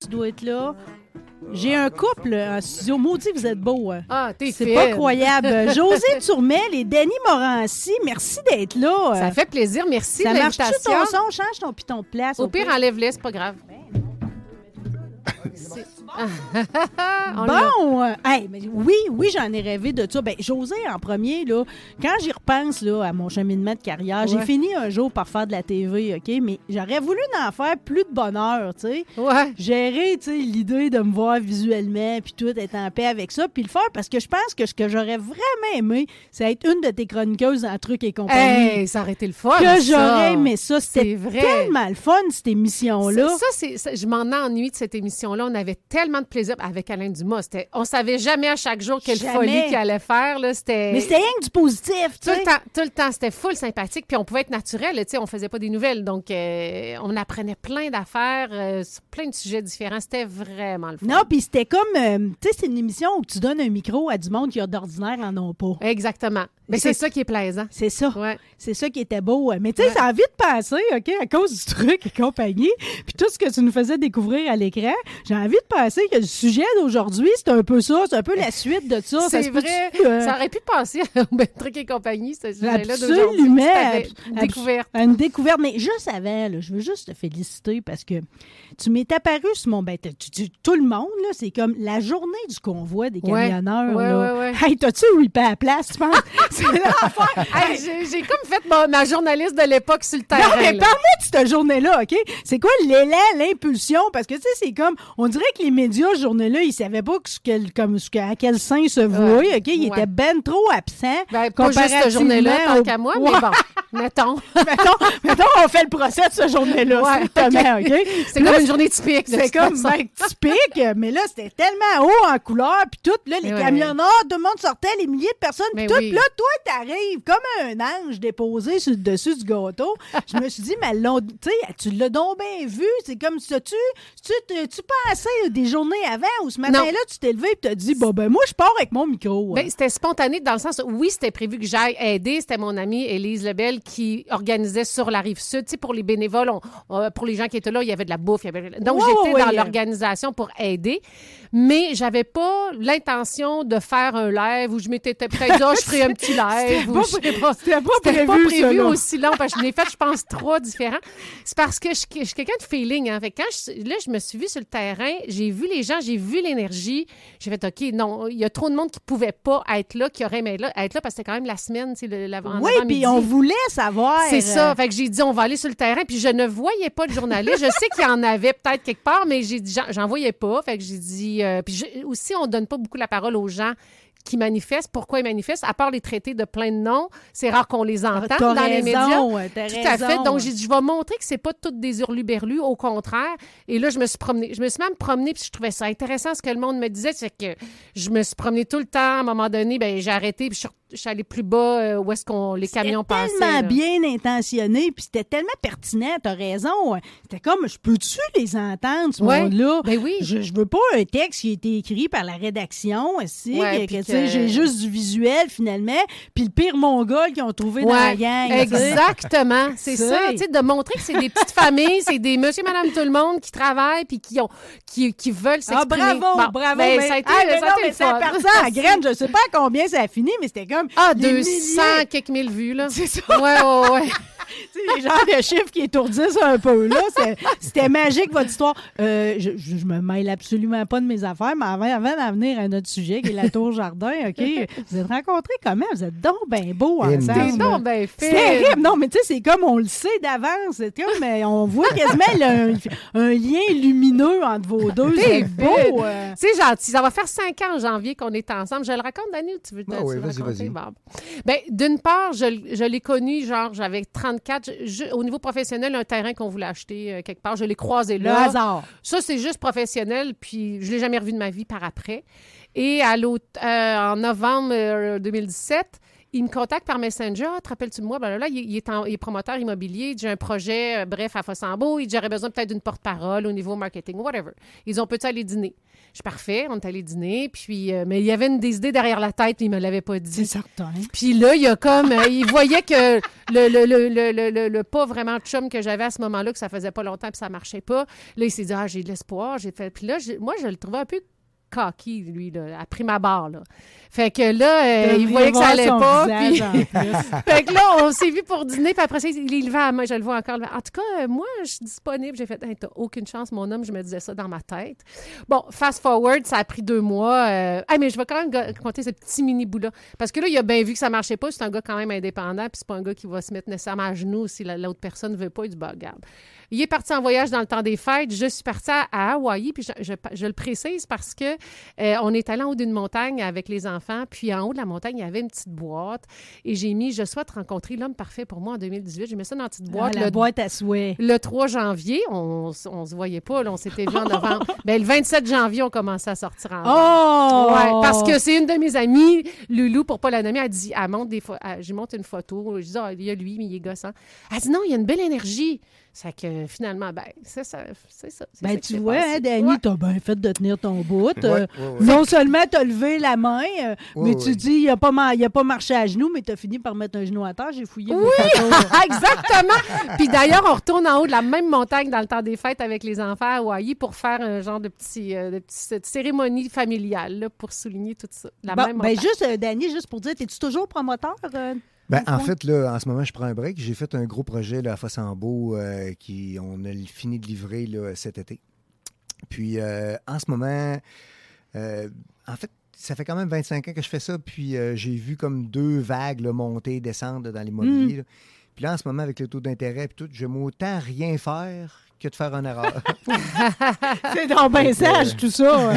Tu dois être là. J'ai un couple en studio. Maudit, vous êtes beau. hein. Ah, t'es C'est pas croyable. José Tourmel et Denis Morancy, merci d'être là. Ça fait plaisir. Merci Ça de marche-tu ton son? Change ton piton de place. Au pire, enlève-le, c'est pas grave. Bon, euh, hey, mais oui, oui, j'en ai rêvé de ça. Ben, José, en premier, là, quand j'y repense là, à mon cheminement de carrière, j'ai fini un jour par faire de la TV, OK? Mais j'aurais voulu en faire plus de bonheur, tu sais. Ouais. Gérer, tu sais, l'idée de me voir visuellement, puis tout, être en paix avec ça, puis le faire, parce que je pense que ce que j'aurais vraiment aimé, c'est être une de tes chroniqueuses en trucs et compagnie. Hey, ça aurait été le fun. que j'aurais aimé ça. C'était tellement le fun, cette émission-là. Ça, ça, c'est, ça, je m'en ennuie de cette émission-là. On avait tellement de plaisir avec Alain Dumas. On savait jamais à chaque jour quelle Jamais. folie qu'il allait faire. Là. C'était, Mais c'était rien que du positif, tout le temps, tout le temps, c'était full sympathique. Puis on pouvait être naturel. On faisait pas des nouvelles. Donc, euh, on apprenait plein d'affaires euh, sur plein de sujets différents. C'était vraiment le fun. Non, puis c'était comme, euh, tu sais, c'est une émission où tu donnes un micro à du monde qui, d'ordinaire, en ont pas. Exactement. Mais C'est- ça qui est plaisant. C'est ça. Ouais. C'est ça qui était beau. Mais tu sais, Ouais. ça a envie de passer, OK, à cause du truc et compagnie. Puis tout ce que tu nous faisais découvrir à l'écran, j'ai envie de penser que le sujet d'aujourd'hui, c'est un peu ça. C'est un peu la suite de ça. Ça C'est vrai. euh, Ça aurait pu passer au Ben Truc et compagnie, ce sujet-là d'aujourd'hui. Absolument. Tu t'avais abs- découvert. abs- Une découverte. Mais juste avant, là, je veux juste te féliciter parce que tu m'es apparu sur mon. Ben, tu- tu- tout le monde, là, c'est comme la journée du convoi des camionneurs. Ouais, là. Hey, t'as-tu ripé à la place, tu penses? c'est. Hey, j'ai- comme fait ma, ma journaliste de l'époque sur le terrain. Non, mais parle-moi de cette journée-là, OK? C'est quoi l'élan, l'impulsion? Parce que, tu sais, c'est comme, on dirait que les médias, cette journée-là, ils savaient pas que ce que- comme, que- à quel sein se vouer, OK? Ils Ouais. étaient ben trop absents. Ben, pas juste cette journée-là, tant qu'à moi, mais bon, mettons. mettons, mettons, on fait le procès de cette journée-là, Ouais, OK? C'est Là, comme une journée typique. de C'est comme ben, typique, mais là, c'était tellement haut en couleur, puis tout, là, les ouais, camionneurs, tout le monde sortait, les milliers de personnes, puis tout, oui. là, toi, t'arrives comme un ange déposé sur le dessus du gâteau. Je me suis dit, mais tu l'as donc bien vu, c'est comme, ça tu tu tu pensais des journées avant, ou ce matin-là, tu t'es levé et t'as dit, bon, ben, moi, je pars avec mon micro. Ben, c'était spontané dans le sens où, oui, c'était prévu que j'aille aider. C'était mon amie Élise Lebel qui organisait sur la rive sud. Tu sais, pour les bénévoles, on- on- pour les gens qui étaient là, il y avait de la bouffe. il y avait- Donc, j'étais ouais, dans ouais. l'organisation pour aider. Mais j'avais pas l'intention de faire un live où je m'étais peut-être dit, Ah, je ferai un petit live. ou pas- je sais pas. c'était pas C'était pas prévu, prévu aussi long parce que je l'ai fait, je pense, trois différents. C'est parce que je, je suis quelqu'un de feeling. Hein. Fait quand je, là, je me suis vue sur le terrain, j'ai vu les gens, j'ai vu l'énergie. J'ai fait, OK, non, il y a trop de monde qui pouvait pas être là, qui aurait aimé être là, être là parce que c'était quand même la semaine, tu sais, le- l'avant- Oui, puis on voulait savoir. C'est ça. Fait que j'ai dit, on va aller sur le terrain. Puis je ne voyais pas de journaliste. je sais qu'il y en avait peut-être quelque part, mais j'ai dit, j'en voyais pas. Fait que j'ai dit. Euh, puis je- aussi, on donne pas beaucoup la parole aux gens qui manifestent. Pourquoi ils manifestent? À part les traités de plein de noms, c'est rare qu'on les entende Ah, t'as dans les médias. raison, Tout à fait. Donc, j'ai dit, je vais montrer que c'est pas toutes des hurluberlus, au contraire. Et là, je me suis promenée. Je me suis même promenée, puis je trouvais ça intéressant ce que le monde me disait. C'est que je me suis promenée tout le temps. À un moment donné, ben j'ai arrêté, puis je suis, je suis allée plus bas euh, où est-ce qu'on les camions C'était passaient. tellement là. bien intentionné, puis c'était tellement pertinent, t'as raison. C'était comme, je peux-tu les entendre, ce Ouais. monde-là? Ben oui. Je, je veux pas un texte qui a été écrit par la rédaction, aussi, Ouais, que, tu sais, que- j'ai juste du visuel, finalement, puis le pire mongol qu'ils ont trouvé dans la Ouais, gang. exactement. C'est ça, tu sais, de montrer que c'est des petites familles, c'est des monsieur, madame, tout le monde qui travaillent puis qui ont, qui, qui veulent Ah, s'exprimer. bravo, Bon, bravo. ben, mais- ça a été, Ah, mais ça non, a été mais ça à graine. Je sais pas combien ça a fini, mais c'était comme. Ah, des 200 milliers. quelques mille vues, là. C'est ça. Ouais, ouais, ouais les gens de chiffres qui étourdissent un peu. là. C'était magique, votre histoire. Euh, je, je, me mêle absolument pas de mes affaires, mais avant, avant d'en venir à notre sujet, qui est la Tour Jardin, OK? Vous êtes rencontrés comment? Vous êtes donc bien beau ensemble. donc bien C'est terrible. Non, mais tu sais, c'est comme on le sait d'avance. C'est comme euh, on voit quasiment un, un, lien lumineux entre vos deux. C'est beau. Euh... C'est gentil. Ça va faire cinq ans en janvier qu'on est ensemble. Je le raconte, Daniel. Tu veux, te, ah oui, tu veux raconter? Bon. Ben, D'une part, je, je l'ai connu, genre, j'avais 30 au niveau professionnel, un terrain qu'on voulait acheter euh, quelque part. Je l'ai croisé là. Le hasard. Ça, c'est juste professionnel, puis je ne l'ai jamais revu de ma vie par après. Et à euh, en novembre euh, 2017, il me contacte par Messenger. Ah, te rappelles-tu de moi? Ben là, il, il, est en, il, promoteur immobilier. J'ai un projet, euh, bref, à Fossambeau. J'aurais besoin peut-être d'une porte-parole au niveau marketing, whatever. Ils ont peut-être aller dîner? Je suis parfait, on est allé dîner. Puis, euh, mais il y avait une des idées derrière la tête, puis il me l'avait pas C'est dit. certain. Puis là, il y a comme. euh, il voyait que le, le, le, le, le, pas vraiment de chum que j'avais à ce moment-là, que ça faisait pas longtemps puis ça marchait pas. Là, il s'est dit, ah, j'ai de l'espoir. J'ai fait. Puis là, moi, je le trouvais un peu cocky, lui, là, à prime abord. Là. Fait que là, euh, il voyait que ça allait pas. puis- fait que là, on s'est vu pour dîner, puis après ça, il il levait la main, je le vois encore. En tout cas, euh, moi, je suis disponible. J'ai fait, Hey, t'as aucune chance, mon homme, je me disais ça dans ma tête. Bon, fast forward, ça a pris deux mois. Euh... Ah, mais je vais quand même compter ce petit mini bout-là. Parce que là, il a bien vu que ça marchait pas. C'est un gars quand même indépendant, puis c'est pas un gars qui va se mettre nécessairement à genoux si la- l'autre personne veut pas. Il dit, bah, regarde. Il est parti en voyage dans le temps des fêtes. Je suis partie à, à Hawaï, puis je, je- je le précise parce que euh, on est allé en haut d'une montagne avec les enfants, puis en haut de la montagne, il y avait une petite boîte, et j'ai mis « Je souhaite rencontrer l'homme parfait pour moi en 2018 ». J'ai mis ça dans la petite Ah, boîte. la le, boîte à souhait. le 3 janvier, on, on se voyait pas, là, on s'était vu en novembre. ben, le 27 janvier, on commençait à sortir ensemble. Oh! Ouais, parce que c'est une de mes amies, Loulou, pour pas la nommer, elle dit, elle montre des fois, je monte une photo, je dis, ah, il y a lui, mais il est gossant. Elle dit, non, il y a une belle énergie. C'est que finalement, ben, c'est ça. C'est ça c'est ça Ben, tu vois, hein, Danny, Ouais. t'as bien fait de tenir ton bout. Ouais, Euh, ouais, ouais. Non seulement t'as levé la main, euh, Ouais, mais tu ouais. dis, il a, pas pas marché à genoux, mais t'as fini par mettre un genou à terre. J'ai fouillé Oui, exactement. Puis d'ailleurs, on retourne en haut de la même montagne dans le temps des fêtes avec les enfants à Hawaï pour faire un genre de petit, euh, de petite cérémonie familiale là, pour souligner tout ça. La Bon, même ben, montagne. juste, euh, Danny, juste pour dire, es-tu toujours promoteur? Ben, en fait, là, en ce moment, je prends un break. J'ai fait un gros projet là, à Fossambeau euh, qui on a fini de livrer là, cet été. Puis, euh, en ce moment, euh, en fait, ça fait quand même 25 ans que je fais ça. Puis, euh, j'ai vu comme deux vagues là, monter, descendre dans l'immobilier. là. Puis là, en ce moment, avec le taux d'intérêt et tout, j'aime autant rien faire que de faire une erreur. C'est donc bien sage, euh, tout ça. ouais,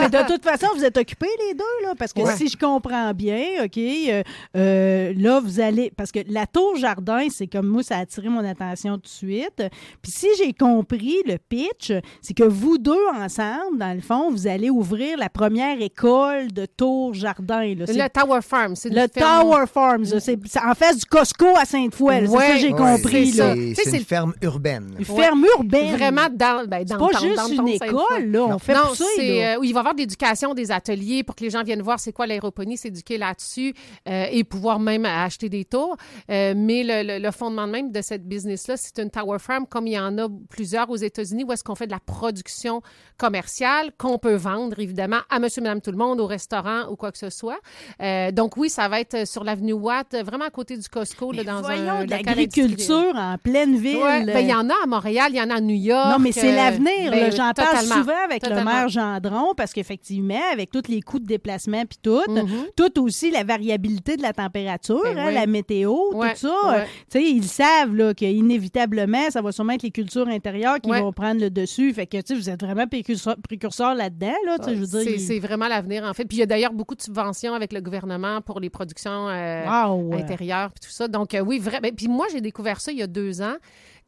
mais de toute façon, vous êtes occupés les deux, là, parce que Ouais. si je comprends bien, OK, euh, euh, là, vous allez... Parce que la tour jardin, c'est comme moi, ça a attiré mon attention tout de suite. Puis si j'ai compris le pitch, c'est que vous deux, ensemble, dans le fond, vous allez ouvrir la première école de tour jardin. Là. C'est Le Tower Farm, c'est le ferme- Tower Farms. là. C'est en face du Costco à Sainte-Foy. là. C'est Ouais. ça que j'ai Ouais, compris. c'est- une ferme urbaine. Une ferme urbaine. Vraiment dans, ben, C'est dans pas juste dans une école, là. On fait non, là. euh, il va y avoir de l'éducation, des ateliers pour que les gens viennent voir c'est quoi l'aéroponie, s'éduquer là-dessus euh, et pouvoir même acheter des tours. Euh, mais le, le- le fondement même de cette business-là, c'est une tower farm comme il y en a plusieurs aux États-Unis où est-ce qu'on fait de la production commerciale qu'on peut vendre évidemment à monsieur, madame, tout le monde, au restaurant ou quoi que ce soit. Euh, donc oui, ça va être sur l'avenue Watt, vraiment à côté du Costco, là, dans voyons, un de l'agriculture en pleine ville. Ouais, ben, il y en a à Montréal, il y en a à New York. Non, mais c'est euh, l'avenir. ben. J'en parle souvent avec Totalement. le maire Gendron parce qu'effectivement, avec tous les coûts de déplacement puis tout, Mhm. tout aussi la variabilité de la température, Ben hein, oui. la météo, Ouais, tout ça. ouais. euh, ils savent qu'inévitablement, ça va sûrement être les cultures intérieures qui Ouais. vont prendre le dessus. Fait que vous êtes vraiment précurseur, précurseur là-dedans. Là, C'est il- vraiment l'avenir, en fait. Puis il y a d'ailleurs beaucoup de subventions avec le gouvernement pour les productions euh, Wow. intérieures puis tout ça. Donc, euh, oui, vrai. ben, Puis moi, j'ai découvert ça il y a deux ans.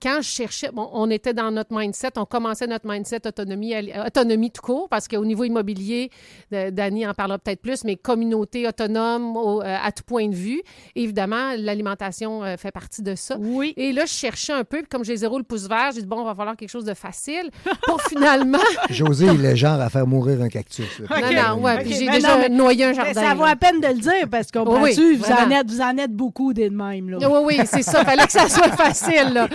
Quand je cherchais, bon, on était dans notre mindset, on commençait notre mindset autonomie, euh, autonomie tout court, parce qu'au niveau immobilier, Dani en parlera peut-être plus, mais communauté autonome au- euh, à tout point de vue. Évidemment, l'alimentation euh, fait partie de ça. Oui. Et là, je cherchais un peu, puis comme j'ai zéro le pouce vert, j'ai dit, bon, il va falloir quelque chose de facile pour finalement. José est le genre à faire mourir un cactus. là. Ok. Non, non, ouais, Ok, puis j'ai mais déjà non, noyé un Mais jardin. ça vaut là. la peine de le dire parce qu'on Oui, vous, en êtes, vous en êtes beaucoup des de même. Là. Oui, oui, c'est ça. Fallait que ça soit facile. Là.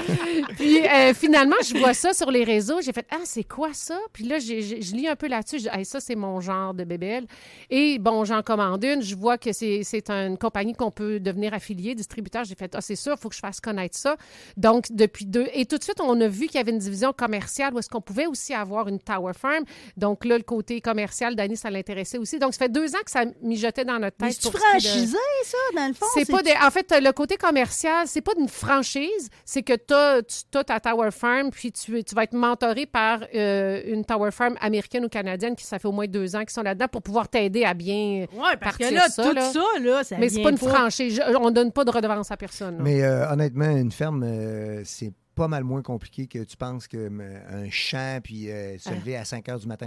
Puis euh, finalement, je vois ça sur les réseaux. J'ai fait Ah, c'est quoi ça? Puis là, j'ai- j'ai- je lis un peu là-dessus. Je dis Hey, ça, c'est mon genre de bébelle. Et bon, j'en commande une. Je vois que c'est c'est une compagnie qu'on peut devenir affilié, distributeur. J'ai fait Ah, c'est sûr, il faut que je fasse connaître ça. Donc, depuis deux. Et tout de suite, on a vu qu'il y avait une division commerciale où est-ce qu'on pouvait aussi avoir une Tower Farm. Donc là, le côté commercial, Dani, ça l'intéressait aussi. Donc, ça fait deux ans que ça mijotait dans notre tête. c'est est de- franchisé, ça, dans le fond? c'est pas des. En fait, le côté commercial, c'est pas une franchise, c'est que tu as ta Tower Farm, puis tu, tu vas être mentoré par euh, une Tower Farm américaine ou canadienne qui, ça fait au moins deux ans qu'ils sont là-dedans pour pouvoir t'aider à bien. Oui, parce que partir là, ça, tout là. ça, là, ça Mais c'est pas une franchise. Je- on donne pas de redevance à personne. là. Mais euh, honnêtement, une ferme, euh, c'est pas mal moins compliqué que tu penses que euh, un champ puis euh, se Ah. lever à 5 heures du matin.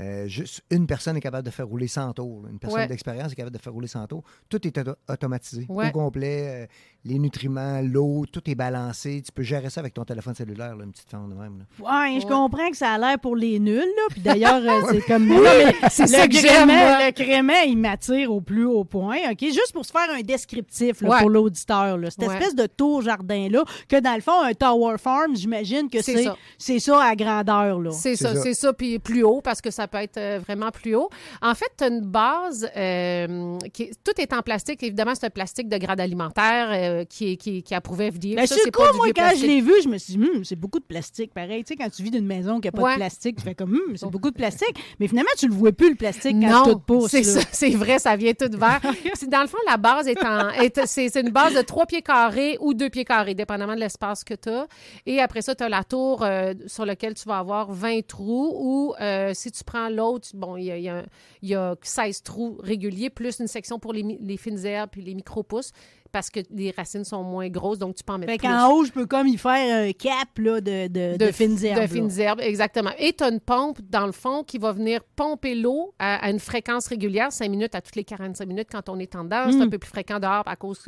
Euh, juste une personne est capable de faire rouler 100 tours. là. Une personne Ouais. d'expérience est capable de faire rouler 100 tours. Tout est auto- automatisé Ouais. au complet. euh, les nutriments, l'eau, tout est balancé. Tu peux gérer ça avec ton téléphone cellulaire, là, une petite ferme de même. là. Ouais, je comprends que ça a l'air pour les nuls, là. Puis d'ailleurs, euh, c'est comme. Non, mais C'est le ça que j'aime, le gréement, il m'attire au plus haut point. OK? Juste pour se faire un descriptif là, Ouais. pour l'auditeur. là. Cette Ouais. espèce de tour jardin-là, que dans le fond, un Tower Farm, j'imagine que C'est c'est ça. ça à grandeur. là. C'est C'est ça, ça. c'est ça, puis plus haut parce que ça peut être euh, vraiment plus haut. En fait, tu as une base, euh, qui tout est en plastique. Évidemment, c'est un plastique de grade alimentaire euh, qui, qui, qui approuvé FDA. Ben, Ça, sur c'est du moi, quand je l'ai vu, je me suis dit, Hum, c'est beaucoup de plastique. Pareil, tu sais, quand tu vis d'une maison qui n'a pas Ouais. de plastique, tu fais comme, Hum, c'est beaucoup de plastique. Mais finalement, tu le vois plus, le plastique, quand Non, tout pousse. c'est ça, vrai, ça vient tout vert. Dans le fond, la base est en, est- c'est une base de trois pieds carrés ou deux pieds carrés, dépendamment de l'espace que tu as. Et après ça, tu as la tour euh, sur laquelle tu vas avoir 20 trous ou si tu prends l'autre, bon, il y a, il y a- il y a 16 trous réguliers plus une section pour les, fines herbes puis les micro-pousses parce que les racines sont moins grosses, donc tu peux en mettre Fait plus. qu'en haut, je peux comme y faire un cap là, de, de, de, fines herbes. De fines herbes, exactement. Et tu as une pompe, dans le fond, qui va venir pomper l'eau à, à une fréquence régulière, 5 minutes à toutes les 45 minutes quand on est en dedans. C'est Mm. un peu plus fréquent dehors à cause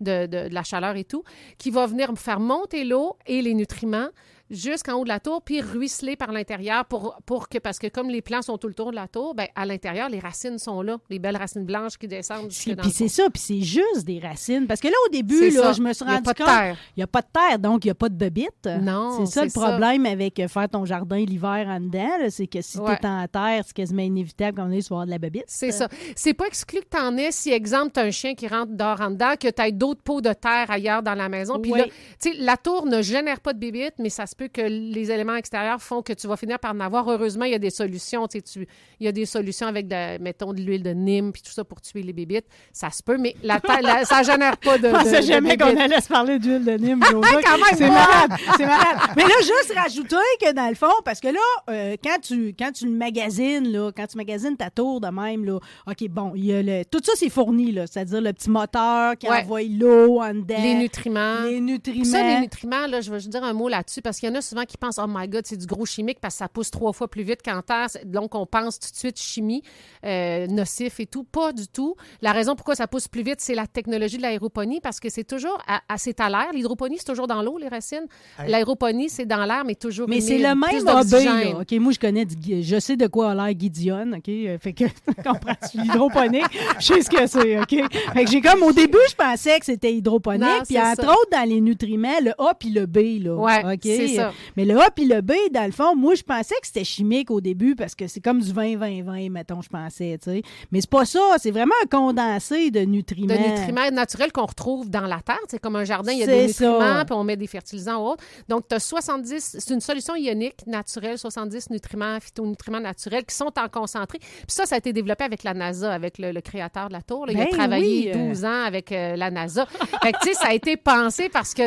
de, de- de la chaleur et tout. Qui va venir faire monter l'eau et les nutriments jusqu'en haut de la tour, puis ruisseler par l'intérieur pour, pour que, parce que comme les plants sont tout le tour de la tour, ben, à l'intérieur, les racines sont là, les belles racines blanches qui descendent Puis c'est ça, puis c'est juste des racines. Parce que là, au début, là, ça. je me suis Il y a rendu pas de compte. terre. Il n'y a pas de terre, donc il n'y a pas de bebite. Non, C'est ça le ça. problème avec faire ton jardin l'hiver en dedans. C'est que si Ouais. tu es en terre, c'est quasiment inévitable qu'on ait soit de la bebite. C'est ça. C'est pas exclu que tu en aies si, exemple, tu un chien qui rentre dehors en dedans, que tu aies d'autres pots de terre ailleurs dans la maison. Puis là, tu sais, la tour ne génère pas de bébites, mais ça se peut que les éléments extérieurs font que tu vas finir par en avoir. Heureusement, il y a des solutions. Tu sais, tu- il y a des solutions avec, de, mettons, de l'huile de Nîmes puis tout ça pour tuer les bébites. Ça se peut, mais la la- ça génère pas de. Je pensais jamais qu'on allait se parler d'huile de Nîmes. C'est malade, c'est malade. Mais là, juste rajouter que dans le fond, parce que là, euh, quand tu quand tu le magasines, là, quand tu magasines ta tour de même, là, OK, bon, il y a le, tout ça, c'est fourni, là, c'est-à-dire le petit moteur qui Ouais. envoie l'eau en dedans. Les nutriments. Les Puis nutriments. Ça, les nutriments, là, je veux juste dire un mot là-dessus parce qu'il y en a souvent qui pensent Oh my God, c'est du gros chimique parce que ça pousse trois fois plus vite qu'en terre. Donc, on pense tout de suite chimie, euh, nocif et tout. Pas du tout. La raison pourquoi ça pousse plus vite, c'est la technologie de l'aéroponie parce que c'est toujours à, à- c'est à l'air. L'hydroponie, c'est toujours dans l'eau, les racines. Hey. L'aéroponie, c'est dans l'air, mais toujours Mais c'est le plus même hobby. OK, moi, je connais, je sais de quoi a l'air Gideon, OK? Euh, Fait que, comprends-tu, l'hydroponique, je sais ce que c'est, OK? Fait que j'ai comme, au début, je pensais que c'était hydroponique, Non, puis entre autres, dans les nutriments, le A puis le B, là. Ouais, OK? Ça. Mais le A puis le B, dans le fond, moi, je pensais que c'était chimique au début, parce que c'est comme du 20-20-20, mettons, je pensais, tu sais. Mais c'est pas ça, c'est vraiment un condensé de nutriments. de nutriments naturels qu'on retrouve dans la terre. C'est comme un jardin, il y a des nutriments, puis on met des fertilisants ou autres. Donc, tu as 70, c'est une solution ionique naturelle, 70 nutriments, phytonutriments naturels qui sont en concentré. Puis ça, ça a été développé avec la NASA, avec le, le créateur de la tour. là. Il a Ben travaillé oui, euh. 12 ans avec euh, la NASA. fait que, tu sais, ça a été pensé parce que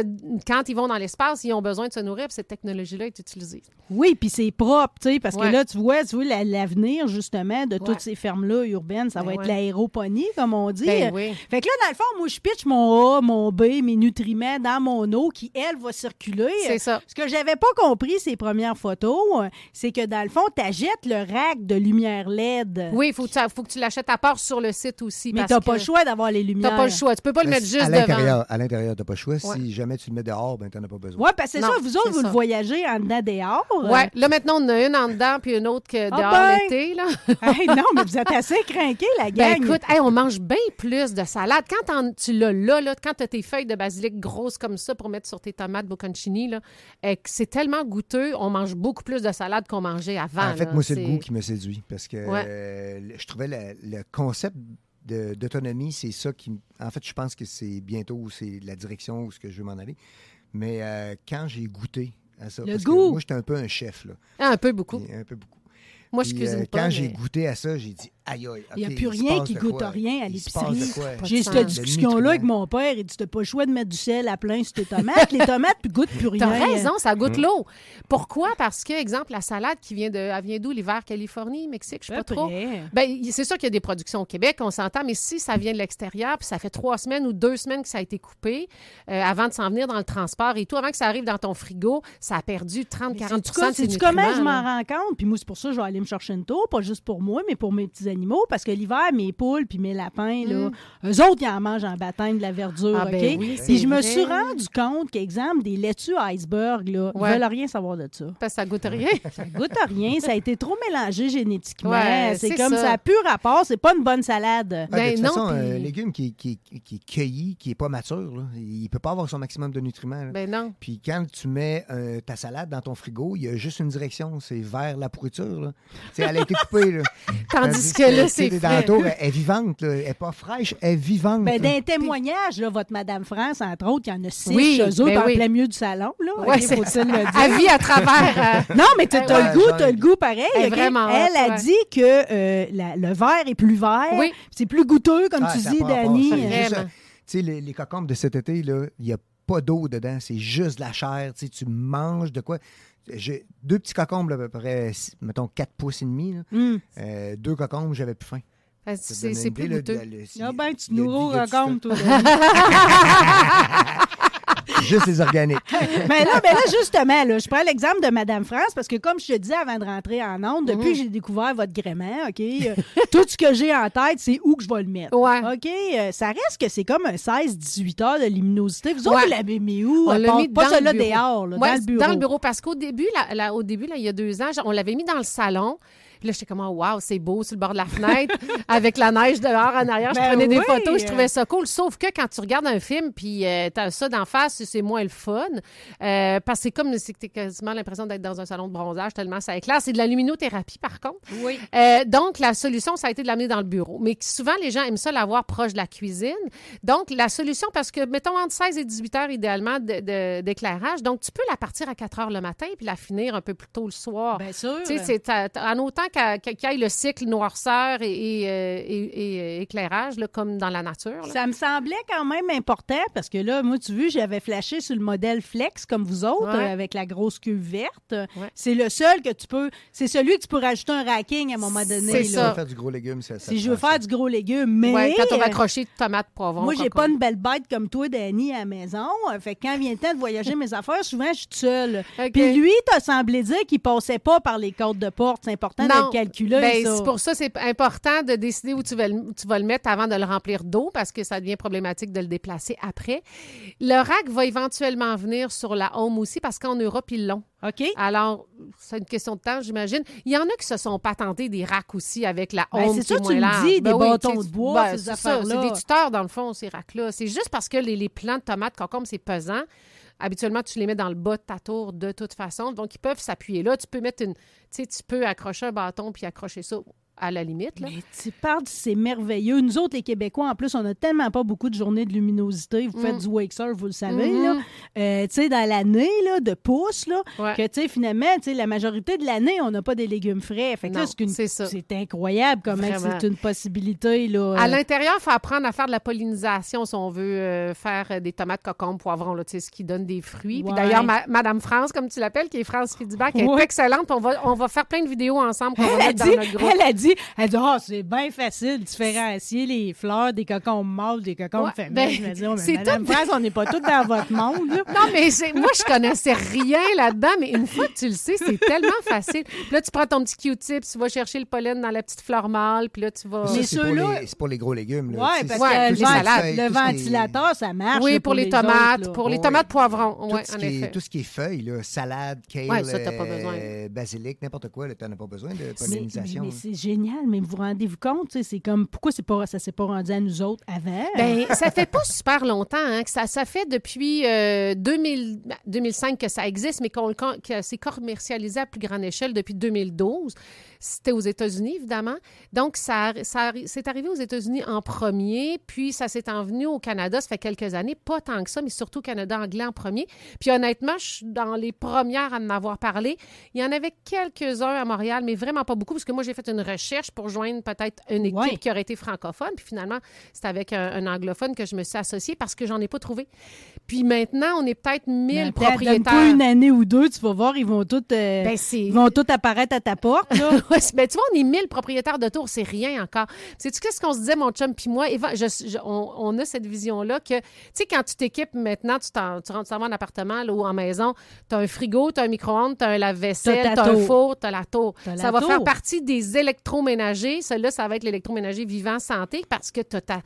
quand ils vont dans l'espace, ils ont besoin de se nourrir, cette technologie-là est utilisée. Oui, puis c'est propre, tu sais, parce Ouais. que là, tu vois, tu vois la- l'avenir, justement, de Ouais. toutes ces fermes-là urbaines, ça Ben va être l'aéroponie, comme on dit. Ben oui. Fait que là, dans le fond, moi, je pitch mon A, mon B, mes nutriments dans mon eau qui, elle, va circuler. C'est ça. Ce que j'avais pas compris, ces premières photos, c'est que dans le fond, tu achètes le rack de lumière LED. Oui, il faut, que tu- faut que tu l'achètes à part sur le site aussi. Mais t'as que pas le choix d'avoir les lumières. T'as pas le choix. Tu peux pas le mettre juste à devant. l'intérieur, à l'intérieur, t'as pas le choix. Ouais. Si jamais tu le mets dehors, ben t'en as pas besoin. Oui, parce que c'est ça, vous autres, vous le voyager en dedans dehors. Ouais, là maintenant, on en a une en dedans puis une autre que Ah dehors ben! l'été. Là. Hey, non, mais vous êtes assez craqués, la gang. Ben écoute, hey, on mange bien plus de salade. Quand tu l'as là, là, quand tu as tes feuilles de basilic grosses comme ça pour mettre sur tes tomates bocconcini, là, que c'est tellement goûteux, on mange beaucoup plus de salade qu'on mangeait avant. En fait, là. moi, c'est le goût qui me séduit parce que Ouais. euh, je trouvais le, le concept d'autonomie, c'est ça qui. En fait, je pense que c'est bientôt c'est la direction où ce que je veux m'en aller. Mais euh, quand j'ai goûté à ça, Le parce goût. que moi, j'étais un peu un chef, là. Ah, un peu beaucoup. Puis un peu beaucoup. Moi, je cuisine euh, pas. Quand j'ai goûté à ça, j'ai dit aïe aïe. Il y a plus rien qui goûte quoi? rien à l'épicerie. J'ai cette discussion-là avec mon père. Il dit T'as pas le choix de mettre du sel à plein sur tes tomates. Les tomates ne goûtent plus rien. T'as raison, ça Mm. goûte l'eau. Pourquoi? Parce que, exemple, la salade qui vient de. Elle vient d'où? L'hiver, Californie, Mexique, je sais pas trop. Ben, c'est sûr qu'il y a des productions au Québec, on s'entend, mais si ça vient de l'extérieur, puis ça fait trois semaines ou deux semaines que ça a été coupé, euh, avant de s'en venir dans le transport et tout, avant que ça arrive dans ton frigo, ça a perdu 30-40 C'est-tu de quoi- ses C'est-tu comment je m'en rends compte? Puis moi, c'est pour ça que je vais aller me chercher une tour, pas juste pour moi, mais pour mes petits animaux. Parce que l'hiver, mes poules puis mes lapins, là, eux autres, ils en mangent en baptême de la verdure, Mm. Ah, OK? ben oui, puis je me suis rendu compte qu'exemple, des laitues iceberg, là, ils Ouais. veulent rien savoir de ça. Parce que ça goûte rien. Ça goûte à rien, ça a été trop mélangé génétiquement. Ouais, c'est c'est comme ça. ça. a plus rapport, c'est pas une bonne salade. Ah, Ben de toute non, façon, un légume qui, qui, qui est cueilli, qui n'est pas mature, là, il ne peut pas avoir son maximum de nutriments. là. ben non. Puis quand tu mets euh, ta salade dans ton frigo, il y a juste une direction, c'est vers la pourriture. Là. Elle a été coupée. Là. Tandis que là, tu sais, c'est dans elle est vivante. Là. Elle n'est pas fraîche, elle est vivante. Ben, là. d'un témoignage, là, votre Madame France, entre autres, il y en a six Oui, chez eux, ben en oui. plein milieu du salon. Là, Ouais, faut-il le dire? À vie à travers. euh, Non, mais tu as Ouais, le goût, genre, tu le goût pareil. Elle vraiment Elle a ouais. dit que euh, la- le verre est plus vert. Oui. C'est plus goûteux, comme Ah, tu dis, Dani. euh, Tu sais, les, les cocombes de cet été, là, il n'y a pas d'eau dedans, c'est juste de la chair. Tu manges de quoi? J'ai deux petits cocombes, à peu près, mettons, 4 pouces et demi. là. Hum. Euh, deux cocombes, j'avais plus faim. C'est plus goûteux. Ah ben, tu il y a nous du- il y a du racontes, stock. toi. Juste les organiques. Mais là, ben là, justement, là, je prends l'exemple de Madame France parce que, comme je te dis avant de rentrer en onde, depuis Mhm. que j'ai découvert votre gréement, OK, euh, tout ce que j'ai en tête, c'est où que je vais le mettre. Ouais. OK, euh, ça reste que c'est comme un 16-18 heures de luminosité. Vous Ouais. autres, vous l'avez mis où? On l'a mis pas dans le celui-là bureau. dehors, là, Ouais, dans le bureau. Dans le bureau, parce qu'au début, là, là, au début là, il y a deux ans, on l'avait mis dans le salon. Puis là, j'étais comme, wow, c'est beau sur le bord de la fenêtre, avec la neige dehors en arrière. Je Ben prenais des photos, je trouvais ça cool. Sauf que quand tu regardes un film, puis euh, t'as ça d'en face, c'est moins le fun. Euh, parce que c'est comme, c'est que quasiment l'impression d'être dans un salon de bronzage, tellement ça éclaire. C'est de la luminothérapie, par contre. Oui. Euh, donc, la solution, ça a été de l'amener dans le bureau. Mais souvent, les gens aiment ça l'avoir proche de la cuisine. Donc, la solution, parce que, mettons, entre 16 et 18 heures, idéalement, d'éclairage. Donc, tu peux la partir à 4 heures le matin puis la finir un peu plus tôt le soir. Bien sûr. Tu sais, c'est t'as- en autant qu'il y ait le cycle noirceur et, et, euh, et- et, euh, éclairage, là, comme dans la nature. là. Ça me semblait quand même important parce que là, moi, tu vois, j'avais flashé sur le modèle Flex comme vous autres, Ouais. avec la grosse cuve verte. Ouais. C'est le seul que tu peux. C'est celui que tu peux rajouter un racking à un moment donné. C'est Si là. veux faire du gros légume, ça, ça Si je veux faire du gros légume, mais. Ouais, quand on va accrocher tomates, poivrons. Moi, j'ai pas une belle bête comme toi, Dani, à la maison. Euh, Fait que quand vient le temps de voyager mes affaires, souvent, je suis seule. Puis lui, t'as semblé dire qu'il passait pas par les côtes de porte. C'est important Non. Ben, c'est pour ça c'est important de décider où tu, vas le, tu vas le mettre avant de le remplir d'eau parce que ça devient problématique de le déplacer après. Le rack va éventuellement venir sur la home aussi parce qu'en Europe, ils l'ont. OK? Alors, c'est une question de temps, j'imagine. Il y en a qui se sont patentés des racks aussi avec la Ben, home c'est qui ça, tu me dis, des Ben bâtons de bois, ben, ces c'est ça, affaires-là. C'est des tuteurs, dans le fond, ces racks-là. C'est juste parce que les, les plants de tomates, concombres, c'est pesant. Habituellement, tu les mets dans le bas de ta tour de toute façon. Donc, ils peuvent s'appuyer là. Tu peux mettre une... Tu sais, tu peux accrocher un bâton puis accrocher ça à la limite. Là. Mais tu parles, c'est merveilleux. Nous autres, les Québécois, en plus, on n'a tellement pas beaucoup de journées de luminosité. Vous faites Mm. du wake surf, vous le savez, Mhm. là. Euh, tu sais, dans l'année, là, de pouces, là, Ouais. que, tu sais, finalement, tu sais, la majorité de l'année, on n'a pas des légumes frais. Fait que là, Non, c'est incroyable comment c'est une possibilité, là. À Euh, l'intérieur, il faut apprendre à faire de la pollinisation si on veut euh, faire des tomates, cocombes, poivrons, là, tu sais, ce qui donne des fruits. Puis d'ailleurs, ma- Madame France, comme tu l'appelles, qui est France Feedback, elle Ouais. est excellente. On va, on va faire plein de vidéos ensemble qu'on va mettre dans notre groupe. elle a dit dit, elle dit, ah, c'est bien facile de différencier les fleurs des cocons mâles des cocons Ouais, féminins. ben, je me dis, oh, mais c'est Madame tout- France, on n'est pas tous dans votre monde, là. Non, mais c'est- moi, je connaissais rien là-dedans, mais une fois que tu le sais, c'est tellement facile. Puis là, tu prends ton petit Q-tip, tu vas chercher le pollen dans la petite fleur mâle, puis là, tu vas... Mais c'est pour, ceux-là- les- c'est pour les gros légumes. Sais, parce Ouais, que toutes le, les salades, le ventilateur, ça marche. Oui, là, pour les tomates, pour les tomates poivrons. Tout, Oui, ce en qui est, tout ce qui est feuilles, là, salade, kale, Ouais, ça, t'as pas besoin. euh, basilic, n'importe quoi, tu n'en as pas besoin de Mais, pollinisation. Mais vous vous rendez-vous compte, c'est comme pourquoi c'est pas ça s'est pas rendu à nous autres avant? Ben, ça fait pas super longtemps hein, que ça, ça fait depuis euh, 2000 ben, 2005 que ça existe, mais qu'on- que c'est commercialisé à plus grande échelle depuis 2012. C'était aux États-Unis, évidemment. Donc, ça, ça c'est arrivé aux États-Unis en premier, puis ça s'est envenu au Canada, ça fait quelques années, pas tant que ça, mais surtout au Canada anglais en premier. Puis honnêtement, je suis dans les premières à en avoir parlé. Il y en avait quelques-uns à Montréal, mais vraiment pas beaucoup, parce que moi, j'ai fait une recherche pour joindre peut-être une équipe Ouais. qui aurait été francophone, puis finalement, c'est avec un, un anglophone que je me suis associée parce que j'en ai pas trouvé. Puis maintenant, on est peut-être 1000 Mais attends, propriétaires. Donne-toi une année ou deux, tu vas voir, ils vont tous, euh, Ben, ils vont tous apparaître à ta porte. Là. Ben, tu vois, on est 1000 propriétaires de tours, c'est rien encore. Sais-tu qu'est-ce qu'on se disait, mon chum puis moi? Eva- je- je- on, on a cette vision-là que, tu sais, quand tu t'équipes maintenant, tu, t'en- tu rentres en appartement là, ou en maison, tu as un frigo, tu as un micro-ondes, tu as un lave-vaisselle, T'as tu ta as un four, tu as la tour. T'as Ça la va tour. faire partie des électroménagers. Celui-là, ça va être l'électroménager vivant santé parce que tu as,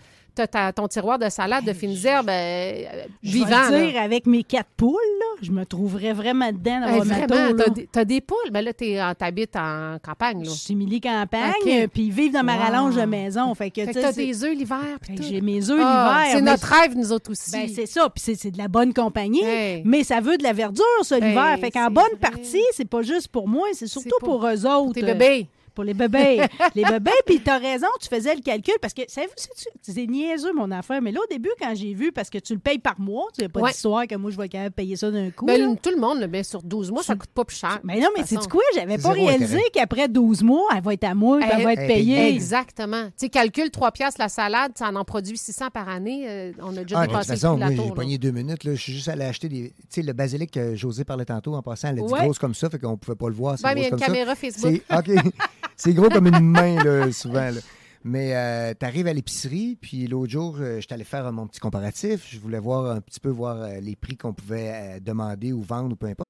ton tiroir de salade de fines herbes euh, Je vais vivant. là. dire, avec mes quatre poules, là, je me trouverais vraiment dedans dans vraiment, là. t'as des, poules, mais là, t'es en- t'habites en campagne. Là. Je suis Campagne, OK. euh, puis ils vivent dans ma Wow. rallonge de maison. Fait que, Fait tu c'est- des œufs l'hiver. j'ai mes œufs Ah, l'hiver. C'est notre rêve, nous autres aussi. Ben, c'est ça, puis c'est de la bonne compagnie, Hey. mais ça veut de la verdure, ça, l'hiver. Hey, fait qu'en bonne vrai. partie, c'est pas juste pour moi, c'est surtout pour- pour, eux autres. Tes bébés. Pour les bébés. les bébés, puis t'as raison, tu faisais le calcul, parce que, savez-vous, c'est- c'est niaiseux, mon affaire, mais là, au début, quand j'ai vu, parce que tu le payes par mois, tu n'as pas Ouais. d'histoire que moi, je vais quand même payer ça d'un coup. Ben, tout le monde le met sur 12 mois, ça coûte pas plus cher. Mais non, mais toute c'est façon. quoi? J'avais pas réalisé qu'après 12 mois, elle va être à moi, elle Eh, va être payée. Exactement. Tu sais, calcule 3 piastres la salade, ça en produit 600 par année. euh, on a déjà Ah, de toute dépassé façon, de moi, la j'ai pogné deux minutes. Là. Je suis juste allé acheter des. Tu sais, le basilic que José parlait tantôt en passant, elle Ouais. grosse comme ça, fait qu'on pouvait pas le voir. C'est Ouais, mais il y a une ça. caméra Facebook. OK. C'est gros comme une main, là, souvent. là. Mais euh, tu arrives à l'épicerie, puis l'autre jour, euh, j'étais allé faire mon petit comparatif. Je voulais voir un petit peu voir euh, les prix qu'on pouvait euh, demander ou vendre ou peu importe.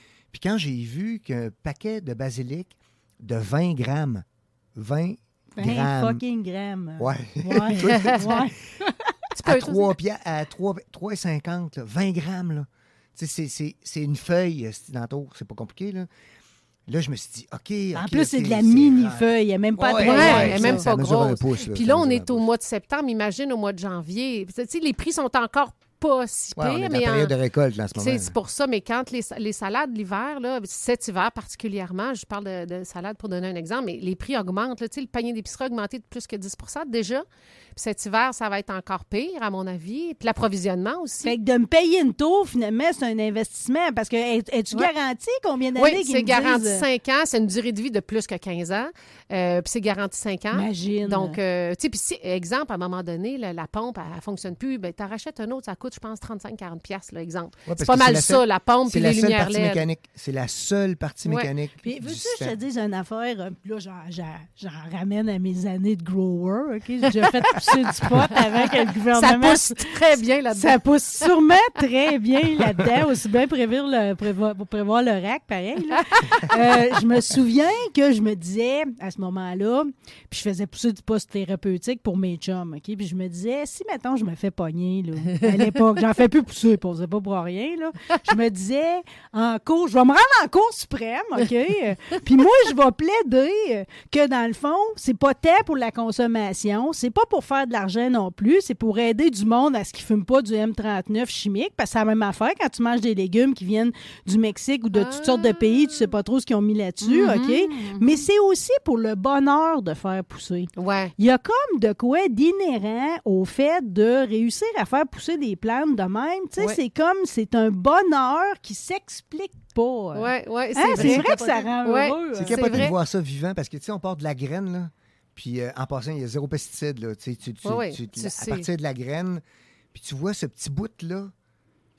Puis quand j'ai vu qu'un paquet de basilic de 20 grammes, 20 20 grammes, fucking grammes. Ouais. Ouais. ouais. à peux, 3 pia- à 3 3,50, là, 20 grammes, là. Tu sais, c'est- c'est- c'est une feuille, euh, c'est pas compliqué, là. Là, je me suis dit, OK. En plus, c'est de la mini-feuille. Il n'y a même pas Ouais, de Ouais, ouais, elle est ça, même ça pas grosse. pouce, là, Puis là, on est au pouce. mois de septembre, imagine au mois de janvier. Tu sais, les prix sont encore pas si Ouais, on pires, est dans mais en- période de récolte, là, en ce moment. C'est pour ça, mais quand les, les salades l'hiver, là, cet hiver particulièrement, je parle de, de salade pour donner un exemple, mais les prix augmentent. là. Le panier d'épicerie a augmenté de plus que 10% déjà. Puis cet hiver, ça va être encore pire, à mon avis. Puis l'approvisionnement aussi. Fait que de me payer une tour, finalement, c'est un investissement. Parce que es- es-tu Ouais. garanti combien d'années Oui, qu'ils c'est garanti disent, euh, 5 ans. C'est une durée de vie de plus que 15 ans. Euh, puis c'est garanti 5 ans. Imagine. Donc, euh, tu sais, puis si, exemple, à un moment donné, la, la pompe, elle, ne fonctionne plus, ben, tu rachètes un autre, ça coûte coûte, je pense, 35-40 piastres, là, exemple. Ouais, c'est pas mal ça, seule- la pompe C'est et la les seule lumières partie LED. mécanique. C'est la seule partie Ouais. mécanique. Puis, veux-tu que je te dise une affaire? Là, j'en, ramène à mes années de grower, OK? J'ai déjà fait pousser du pot avant que le Ça gouvernement... pousse très bien là-dedans. Ça pousse sûrement très bien là-dedans, aussi bien prévoir le, prévoir, pour prévoir le rack, pareil. là. Euh, je me souviens que je me disais, à ce moment-là, puis je faisais pousser du poste thérapeutique pour mes chums, OK? Puis je me disais, si, maintenant je me fais pogner, là, à j'en fais plus pousser, on faisait pas pour rien, là. Je me disais, en cours, je vais me rendre en cours suprême, OK? Euh, Puis moi, je vais plaider que, dans le fond, c'est pas tant pour la consommation, c'est pas pour faire de l'argent non plus, c'est pour aider du monde à ce qu'ils fument pas du M39 chimique, parce que c'est la même affaire quand tu manges des légumes qui viennent du Mexique ou de toutes sortes de pays, tu sais pas trop ce qu'ils ont mis là-dessus, OK? Mais c'est aussi pour le bonheur de faire pousser. Ouais. Il y a comme de quoi d'inhérent au fait de réussir à faire pousser des plantes de même. Tu sais, Ouais. c'est comme, c'est un bonheur qui s'explique pas. Ouais, ouais, Hein, c'est vrai que ça rend Ouais. heureux. C'est hein. vrai. de voir ça vivant parce que, tu sais, on part de la graine, là. Puis euh, en passant, il y a zéro pesticide, là. Tu sais, tu- tu- Ouais, ouais, tu- tu à partir de la graine, puis tu vois ce petit bout-là,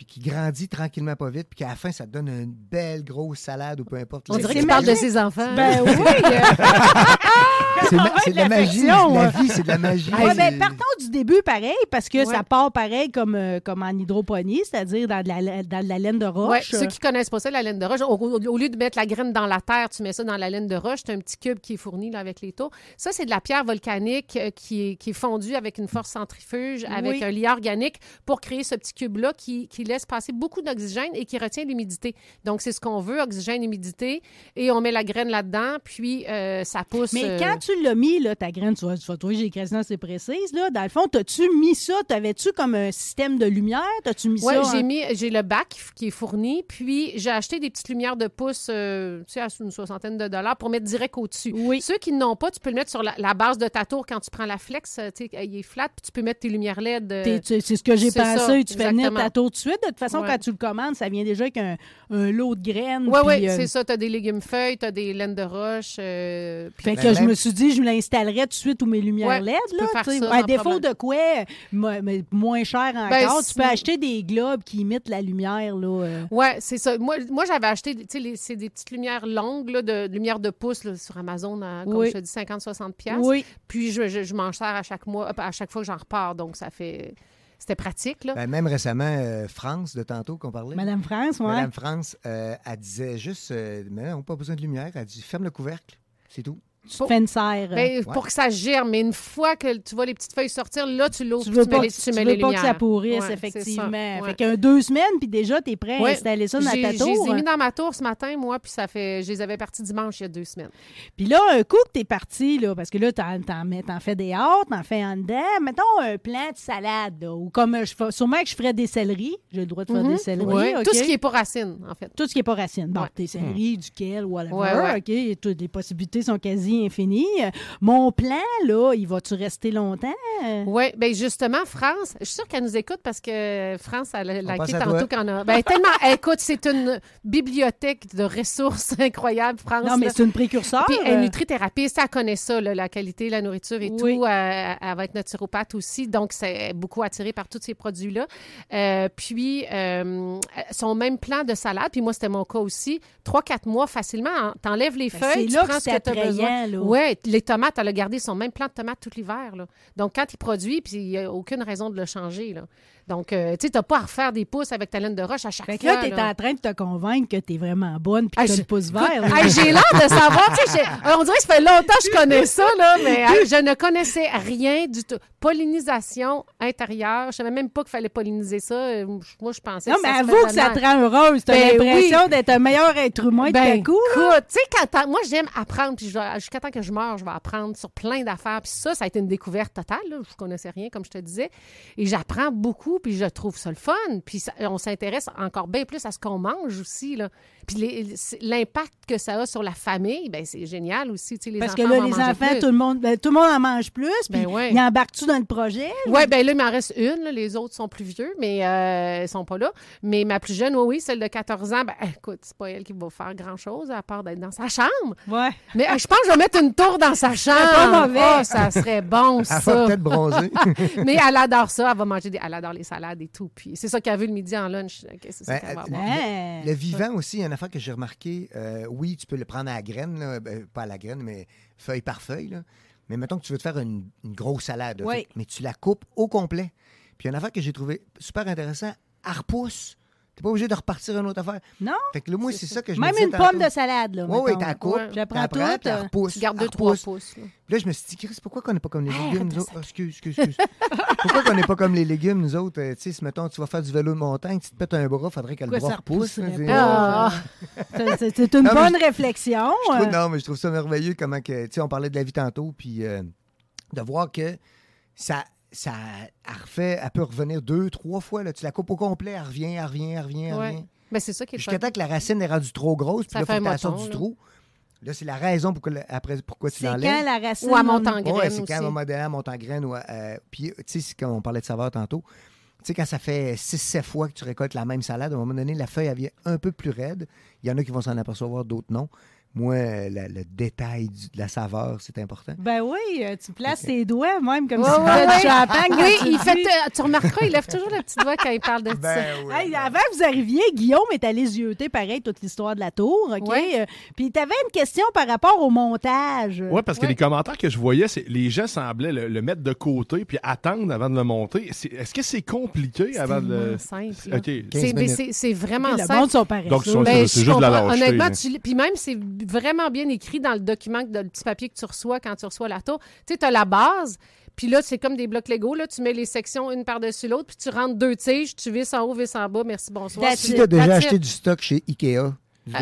puis qui grandit tranquillement pas vite, puis qu'à la fin, ça te donne une belle grosse salade ou peu importe. On dirait qu'il parle de ses enfants. Ben oui. euh, C'est de la magie. La ouais. vie, c'est de la magie. Ouais, ben, partons du début pareil, parce que Ouais. ça part pareil comme, euh, comme en hydroponie, c'est-à-dire dans de la, dans de la laine de Ouais, roche. ceux qui connaissent pas ça, la laine de roche, au, au- au lieu de mettre la graine dans la terre, tu mets ça dans la laine de roche. C'est un petit cube qui est fourni là, avec les taux. Ça, c'est de la pierre volcanique euh, qui est, qui est fondue avec une force centrifuge, avec Oui. un liant organique pour créer ce petit cube-là qui, qui laisse passer beaucoup d'oxygène et qui retient l'humidité. Donc, c'est ce qu'on veut, oxygène, humidité. Et on met la graine là-dedans, puis euh, ça pousse. Mais euh, quand tu l'as mis, là, ta graine, tu vas, tu vas trouver j'ai écrit ça assez précise, là. Dans le fond, t'as-tu mis ça? T'avais-tu comme un système de lumière? T'as-tu mis Oui, ça? j'ai en- mis, j'ai le bac qui est fourni, puis j'ai acheté des petites lumières de pouce, euh, tu sais, à une soixantaine de dollars pour mettre direct au-dessus. Oui. Ceux qui n'ont pas, tu peux le mettre sur la, la base de ta tour quand tu prends la flex, tu sais, il est flat, puis tu peux mettre tes lumières LED. euh, C'est ce que j'ai c'est ça, pensé. tu fais venir exactement. ta tour tout de suite. De toute façon, Ouais. quand tu le commandes, ça vient déjà avec un, un lot de graines. Oui, oui, euh, c'est ça. Tu as des légumes feuilles, tu as des laines de roche. euh, puis- Fait Ben, que je me suis dit, je l'installerais tout de suite où mes lumières Ouais, LED. tu Là, peux faire tu sais. ça à sans défaut problème. de quoi, mais moins cher encore, Ben, tu peux acheter des globes qui imitent la lumière. Là, euh. Ouais, c'est ça. Moi, moi j'avais acheté, tu sais, les- c'est des petites lumières longues, là, de, de lumières de pouce là, sur Amazon, à, comme Oui. je te dis, 50-60 piastres. Oui. Puis je, je, je m'en sers à chaque mois, à chaque fois que j'en repars. Donc, ça fait... C'était pratique, là. Ben, même récemment, euh, France, de tantôt qu'on parlait. Madame France, ouais. Madame France, euh, elle disait juste, euh, mais non, pas besoin de lumière. Elle dit, ferme le couvercle. C'est tout. Tu te fais une serre. Ben, Pour que ça germe. Mais une fois que tu vois les petites feuilles sortir, là, tu l'ouvres, tu tu, veux pas, que- tu tu mets veux les pas que ça pourrisse, Ouais, effectivement. ça, ouais. Fait qu'un deux semaines, puis déjà, t'es prêt à installer ça dans ta Je tour. les ai mis dans ma tour ce matin, moi, puis ça fait... Je les avais partis dimanche il y a deux semaines. Puis là, un coup que t'es parti, là, parce que là, t'en, t'en, mets- t'en fais des hâtes, t'en fais en dedans. Mettons un plan de salade, là, ou comme je fais, sûrement que je ferais des céleris. J'ai le droit de faire Mhm. des céleris. Ouais. OK? Tout ce qui est pas racine, en fait. Tout ce qui n'est pas racine. Bon, tes céleris, du kale, whatever. OK? Toutes les possibilités sont quasi infinies. Euh, Mon plan, là, il va-tu rester longtemps? Oui, bien justement, France, je suis sûre qu'elle nous écoute parce que France, elle a liké tantôt qu'on a. Ben, tellement. Écoute, c'est une bibliothèque de ressources incroyables, France. Non, mais c'est une précurseur. Puis elle nutrithérapeute, elle connaît ça, là, la qualité, la nourriture et Oui. tout, euh, avec naturopathe aussi. Donc, c'est beaucoup attiré par tous ces produits-là. Euh, puis, euh, son même plan de salade, puis moi, c'était mon cas aussi, trois, quatre mois facilement, hein, t'enlèves les Ben, feuilles, tu prends que ce c'est que tu as besoin. Oui, les tomates, elle a gardé son même plan de tomates tout l'hiver. Donc, quand il produit, puis il n'y a aucune raison de le changer. Donc, euh, tu sais, tu n'as pas à refaire des pouces avec ta laine de roche à chaque Fait que fois. là, t'es en train de te convaitre que t'es vraiment bonne puis Ah, que t'as je- le pouce vert. hey, j'ai l'air de savoir, tu sais, j'ai- on dirait que ça fait longtemps que je connais ça, là, mais je ne connaissais rien du tout. Pollinisation intérieure, je savais même pas qu'il fallait polliniser ça. Moi, je pensais Non, que mais ça se avoue que ça te rend heureuse. T'as Ben l'impression d'être un meilleur être humain Ben, tout à coup. là. écoute, tu sais, t'as- moi, j'aime apprendre, puis jusqu'à temps que je meurs, je vais apprendre sur plein d'affaires. Puis ça, ça a été une découverte totale. Là. Je connaissais rien, comme je te disais. Et j'apprends beaucoup, puis je trouve ça le fun. Puis on s'intéresse encore bien plus à ce qu'on mange aussi. Là. Puis l'impact que ça a sur la famille, ben c'est génial aussi. Tu sais, les Parce que là, les enfants, plus. tout le, monde, ben, tout le monde en mange plus. Puis Ben ouais. ils embarquent-tu dans le projet? Oui, ben là, il m'en reste une. là. Les autres sont plus vieux, mais euh, ils sont pas là. Mais ma plus jeune, oui, oui, celle de 14 ans, ben écoute, c'est pas elle qui va faire grand-chose à part d'être dans sa chambre. Ouais. Mais euh, je pense que je vais mettre une tour dans sa chambre. pas mauvais. Ah, ça serait bon, Elle va ça. peut-être bronzer. Mais elle adore ça. Elle va manger des... Elle adore les salades et tout. Puis c'est ça qu'elle veut le midi en lunch. Ok, C'est ça Ben, qu'elle va euh, avoir. Le vivant aussi, il y a une affaire que j'ai remarqué. euh, oui, tu peux le prendre à la graine, là, ben, pas à la graine, mais feuille par feuille. là. Mais mettons que tu veux te faire une, une grosse salade, là, Oui. fait que- mais tu la coupes au complet. Puis une affaire que j'ai trouvé super intéressant, elle repousse. Pas obligé de repartir une autre affaire. Non? Fait que là, moi, c'est ça que je me Même disais une pomme de salade, là. Oui, oui, la coupes. J'apprends t'apprends, tout. Tu elle 2-3 repousse. pouces. là. Puis là, je me suis dit, Chris, pourquoi qu'on n'est pas comme les légumes, nous autres? Ah, excuse, excuse, excuse. pourquoi qu'on n'est pas comme les légumes, nous autres? Tu sais, si, mettons, tu vas faire du vélo de montagne, tu te pètes un bras, faudrait que le bras repousse. c'est-? Ah. C'est- une bonne je- réflexion. Je euh. non, mais je trouve ça merveilleux comment que, tu sais, on parlait de la vie tantôt, puis euh, de voir que ça, ça, elle refait, elle peut revenir deux, trois fois, là. Tu la coupes au complet, elle revient, elle revient, elle revient, elle Ouais. revient. Ben, c'est ça qui est Jusqu'à temps que la racine est rendue trop grosse, puis Ça là, faut que tu la sortes moton, du trou. Là, c'est la raison pour que, après, pourquoi tu C'est quand l'enlèves. la racine... Ou à monte en Ouais, graines c'est quand à un aussi. moment donné, elle monte en graine. Ou, euh, puis, tu sais, quand on parlait de saveur tantôt, tu sais, quand ça fait 6-7 fois que tu récoltes la même salade, à un moment donné, la feuille, elle vient un peu plus raide. Il y en a qui vont s'en apercevoir, d'autres non. Moi, la- le détail du- de la saveur, c'est important. Ben oui, euh, tu places tes doigts même comme Ouais, si tu faisais du champagne. Oui, tu il le fait, euh, tu remarqueras, il lève toujours le petit doigt quand il parle de ça. Ben oui. Hey, avant que vous arriviez, Guillaume est allé zioter pareil toute l'histoire de la tour, OK? Euh, Puis tu avais une question par rapport au montage. Oui, parce que les commentaires que je voyais, c'est les gens semblaient le, le mettre de côté puis attendre avant de le monter. Est-ce que c'est compliqué avant de le. simple. là. OK. 15 C'est- vraiment le simple. monde sont pareils. Donc, Ben, c'est je juste de la lâcheté, Honnêtement, tu puis même, c'est vraiment bien écrit dans le document, dans le petit papier que tu reçois quand tu reçois la tour. Tu sais, tu as la base, puis là, c'est comme des blocs Lego. Là, tu mets les sections une par-dessus l'autre, puis tu rentres deux tiges, tu vis en haut, vis en bas. Merci, bonsoir. Si tu as déjà acheté du stock chez Ikea,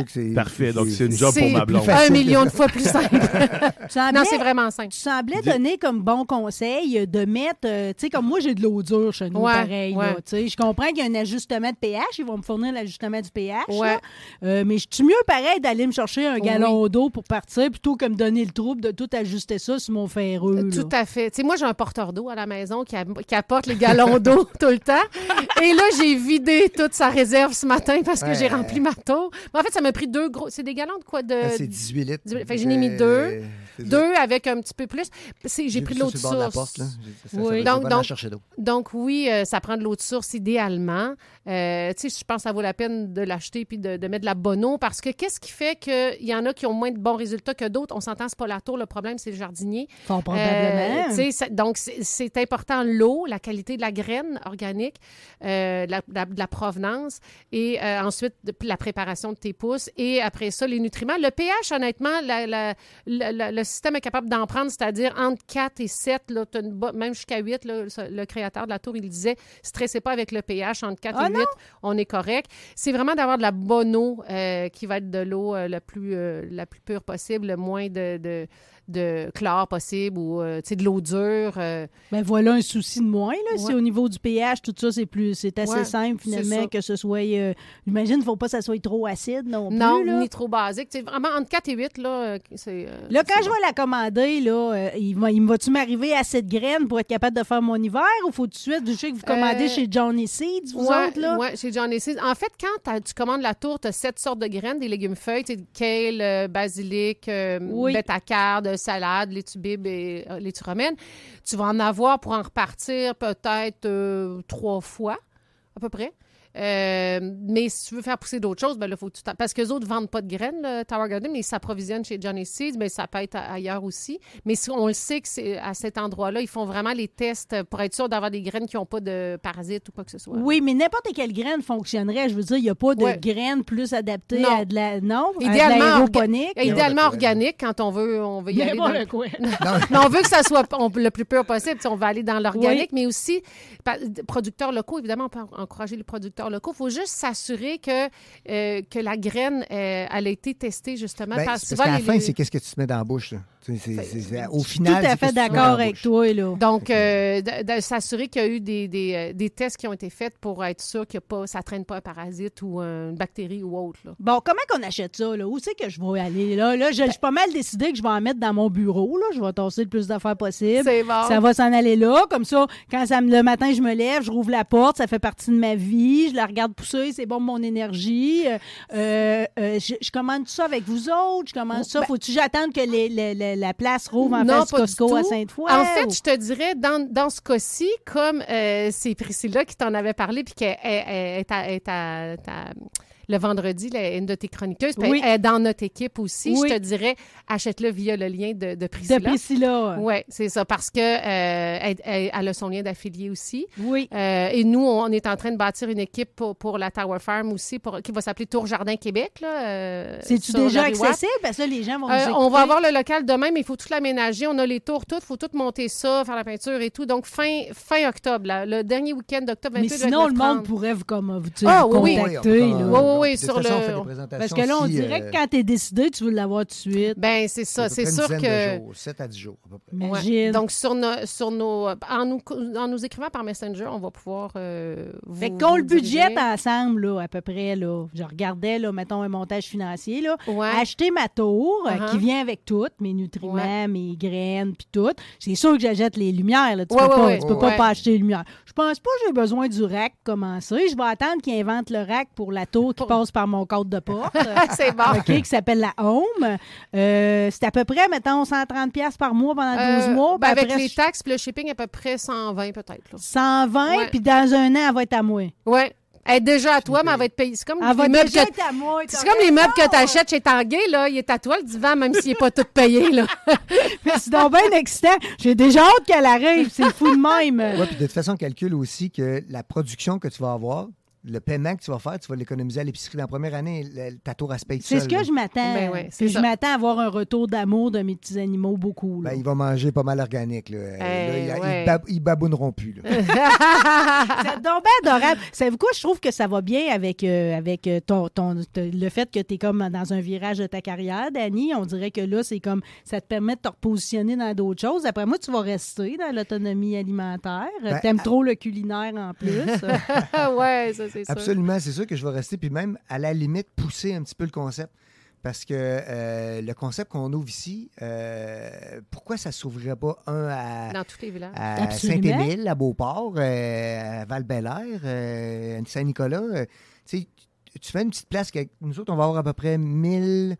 c'est. Parfait. Donc, c'est une job pour ma blonde. un million de fois plus simple. Semblais, non, c'est vraiment simple. tu semblais donner comme bon conseil de mettre, euh, tu sais, comme moi, j'ai de l'eau dure chez nous, Ouais, pareil. ouais. là, tu sais. Je comprends qu'il y a un ajustement de pH. Ils vont me fournir l'ajustement du pH. Ouais. Euh, mais je suis mieux pareil d'aller me chercher un gallon d'eau pour partir plutôt que me donner le trouble de tout ajuster ça sur mon ferreux. là. Tout à fait. Tu sais, moi, j'ai un porteur d'eau à la maison qui, a- qui apporte les galons d'eau tout le temps. Et là, j'ai vidé toute sa réserve ce matin parce que Ouais. j'ai rempli ma tour. Mais en fait, ça m'a pris deux gros. C'est des galons de quoi? De, Ah, c'est 18 litres. 18 fait que j'en ai mis Euh, deux. Deux avec un petit peu plus. J'ai pris de l'eau de la source. porte, là. Ça- ça- Oui. ça veut dire Donc- donc- chercher d'eau. Donc oui, euh, ça prend de l'eau de source idéalement. Euh, tu sais, je pense que ça vaut la peine de l'acheter puis de, de mettre de la bonne eau parce que qu'est-ce qui fait qu'il y en a qui ont moins de bons résultats que d'autres? On s'entend, c'est pas la tour, le problème, c'est le jardinier. Euh, probablement. donc, c'est- important l'eau, la qualité de la graine organique, euh, la, la- de la provenance et euh, ensuite de- la préparation de tes pousses et après ça, les nutriments. Le pH, honnêtement, la- la- la- la- le système est capable d'en prendre, c'est-à-dire entre 4 et 7, là, une bo- même jusqu'à 8. là, le, le créateur de la tour, il disait stressez pas avec le pH entre 4 Ah et 8, on est correct. C'est vraiment d'avoir de la bonne eau euh, qui va être de l'eau euh, la, plus, euh, la plus pure possible, le moins de, de, de chlore possible ou euh, de l'eau dure. euh, Ben voilà un souci de moins. Là. Si Ouais. au niveau du pH, tout ça, c'est plus c'est assez Ouais, simple c'est finalement que ce soit. euh, J'imagine qu'il ne faut pas que ça soit trop acide non, non, plus. Là. ni trop basique. Sais, vraiment, entre 4 et 8, là, c'est... Là, quand c'est je vais la commander, là, il, va, il va-tu m'arriver à cette graine pour être capable de faire mon hiver ou faut tout de suite, je sais que vous commandez chez Johnny Seeds, vous Ouais, autres, là? ouais, chez John Seeds. En fait, quand tu commandes la tour, tu as sept sortes de graines, des légumes feuilles, kale, basilic, Oui. bêta-carde, salade, laitue bibe et euh, laitue romaine. Tu vas en avoir pour en repartir peut-être euh, trois fois, à peu près. Euh, mais si tu veux faire pousser d'autres choses, ben là, faut que tu Parce que les autres ne vendent pas de graines, le Tower Garden, mais ils s'approvisionnent chez Johnny Seeds, mais ça peut être ailleurs aussi. Mais si on le sait que c'est à cet endroit-là, ils font vraiment les tests pour être sûr d'avoir des graines qui n'ont pas de parasites ou quoi que ce soit. Oui, mais n'importe quelle graine fonctionnerait. Je veux dire, il n'y a pas de Ouais. graine plus adaptée Non. à de la. Non, Idéalement, orga- idéalement N'importe quoi. organique quand on veut, on veut y aller. Dans... N'importe quoi. Mais on veut que ça soit on- le plus pur possible. Sais, On va aller dans l'organique, mais aussi producteurs locaux. Évidemment, on peut en- encourager les producteurs locaux. Il faut juste s'assurer que, euh, que la graine, euh, elle a été testée justement. Ben, parce parce qu'à la fin, c'est qu'est-ce que tu te mets dans la bouche. là? Au Tout final, à c'est fait d'accord avec toi, là. Donc, euh, de, de s'assurer qu'il y a eu des, des, euh, des tests qui ont été faits pour être sûr que pas, ça ne traîne pas un parasite ou une bactérie ou autre. là. Bon, comment qu'on achète ça? Là? Où c'est que je vais aller? Là, là je suis pas mal décidé que je vais en mettre dans mon bureau. Là. Je vais tasser le plus d'affaires possible. C'est bon. Ça va s'en aller là. Comme ça, quand ça me- le matin, je me lève, je rouvre la porte, ça fait partie de ma vie. Je la regarde pousser, c'est bon pour mon énergie. Euh, je, je commande tout ça avec vous autres. Je commande ça. ben- Faut-tu que j'attende que les- les- les- la, la place rouvre en Non, face Costco à. Sainte-Foy? En fait, ou- je te dirais, dans, dans ce cas-ci, comme euh, c'est Priscilla qui t'en avait parlé, puis qu'elle elle- elle est à- le vendredi, là, une de tes chroniqueuses, Oui. elle est dans notre équipe aussi, Oui. je te dirais, achète-le via le lien de, de de Priscilla. Priscilla. Oui, c'est ça, parce que euh, elle, elle- elle a son lien d'affilié aussi. Oui. Euh, et nous, on est en train de bâtir une équipe pour, pour la Tower Farm aussi, pour, qui va s'appeler Tour Jardin Québec. euh, C'est-tu déjà la accessible? Parce que là, les gens vont Euh, nous on va avoir le local demain, mais il faut tout l'aménager. On a les tours toutes, il faut tout monter ça, faire la peinture et tout. Donc, fin, fin octobre, là, le dernier week-end d'octobre, Mais 28, sinon, le 29, monde 30. pourrait vous, comme, vous, Ah, vous oui, oui. contacter. Oui, Oui, oui, sur façon, le- on fait des présentations Parce que là, on dirait euh, que quand t'es décidé, tu veux l'avoir tout de suite. Ben, c'est ça. C'est sûr que. de jours, 7 à 10 jours, à peu près. Ouais. Imagine. Donc, sur nos, sur nos, en, nous, en nous écrivant par Messenger, on va pouvoir euh, vous. Fait qu'on le budget ensemble, là, à peu près, là. Je regardais, là, mettons, un montage financier, là. Ouais. Acheter ma tour, euh, Uh-huh. qui vient avec tout, mes nutriments, Ouais. mes graines, puis tout. C'est sûr que j'achète les lumières, là. Tu Ouais, peux, ouais, pas, ouais. tu peux pas, Ouais. pas acheter les lumières. Je pense pas que j'ai besoin du rack commencer. Je vais attendre qu'ils inventent le rack pour la tour qui passe par mon code de porte. c'est bon. OK, qui s'appelle la Home. Euh, c'est à peu près, mettons, 130$ piastres par mois pendant 12 Euh, mois. ben, avec après, les je- taxes puis le shipping, à peu près 120 peut-être. là. 120, Ouais. puis dans un an, elle va être à moi. Ouais. Elle est déjà à toi, mais elle va être payée. C'est comme Elle va les meubles déjà que être à moi. C'est comme les meubles que tu achètes chez Tanguay, là. Il est à toi, le divan, même s'il n'est pas tout payé, là. C'est donc bien excitant. J'ai déjà hâte qu'elle arrive. C'est fou de même. Oui, puis de toute façon, calcule aussi que la production que tu vas avoir, le paiement que tu vas faire, tu vas l'économiser à l'épicerie. Dans la première année, le- ta tour, elle se paye C'est ce que je m'attends. Ben ouais, c'est je ça. m'attends à avoir un retour d'amour de mes petits animaux beaucoup. là. Ben, il va manger pas mal organique. Là. Euh, là, il- ouais. ils, bab- ils babouneront plus. Là. C'est donc bien adorable. Savez-vous quoi? Je trouve que ça va bien avec, euh, avec euh, ton, ton- le fait que tu es comme dans un virage de ta carrière, Dani. On dirait que là, c'est comme ça te permet de te repositionner dans d'autres choses. Après moi, tu vas rester dans l'autonomie alimentaire. Ben, T'aimes à- trop le culinaire en plus. ouais, ça, c'est. Absolument, c'est sûr que je vais rester, puis même à la limite pousser un petit peu le concept. Parce que euh, le concept qu'on ouvre ici, euh, pourquoi ça ne s'ouvrirait pas un à, Dans tous les villages. à. Saint-Émile, à Beauport, euh, à Val-Bélair, euh, à Saint-Nicolas? euh, tu sais, tu- tu fais une petite place que nous autres, on va avoir à peu près 1000,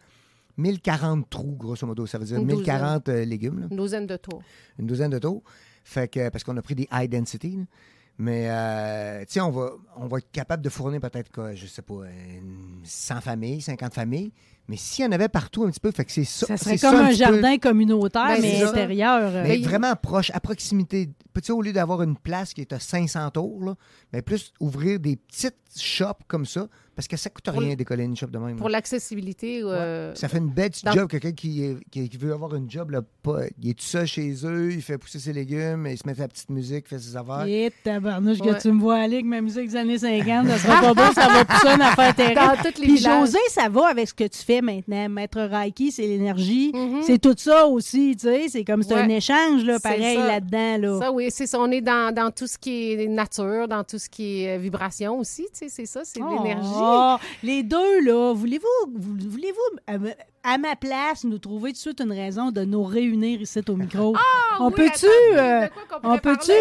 1040 trous, grosso modo. Ça veut dire Une douzaine. 1040 euh, légumes. là Une douzaine de tours. une douzaine de taux. Fait que, parce qu'on a pris des high density. là. Mais, euh, tu sais, on va, on va être capable de fournir peut-être, quoi, je sais pas, une 100 familles, 50 familles. Mais s'il y en avait partout un petit peu, fait que c'est ça. ça serait comme ça un peu. jardin communautaire, Ben, mais intérieur. Mais il- vraiment proche, à proximité. Sais, au lieu d'avoir une place qui est à 500 tours, là, mais plus ouvrir des petites shops comme ça, parce que ça coûte Pour rien le- d'écoller une shop de même. Pour l'accessibilité. euh, Ça fait une belle petite dans- job. Quelqu'un qui, est- qui, qui veut avoir une job, là, pas, il est tout seul chez eux, il fait pousser ses légumes, il se met sa petite musique, fait ses affaires. Et tabarnouche, Ouais. que tu me vois aller avec ma musique des années 50, ça sera pas beau, ça va pousser une affaire. Dans les Puis villages. José, ça va avec ce que tu fais maintenant. Maître Reiki, c'est l'énergie. Mhm. C'est tout ça aussi, tu sais. C'est comme c'est un échange, là, pareil, là-dedans, là. Ça, oui, c'est ça. On est dans, dans tout ce qui est nature, dans tout ce qui est euh, vibration aussi. Tu sais, c'est ça, c'est de l'énergie. Oh, les deux, là, voulez-vous, vou- voulez-vous, me- à ma place, nous trouver tout de suite une raison de nous réunir ici au micro? on Ah oui, peut-tu, euh, on peut-tu,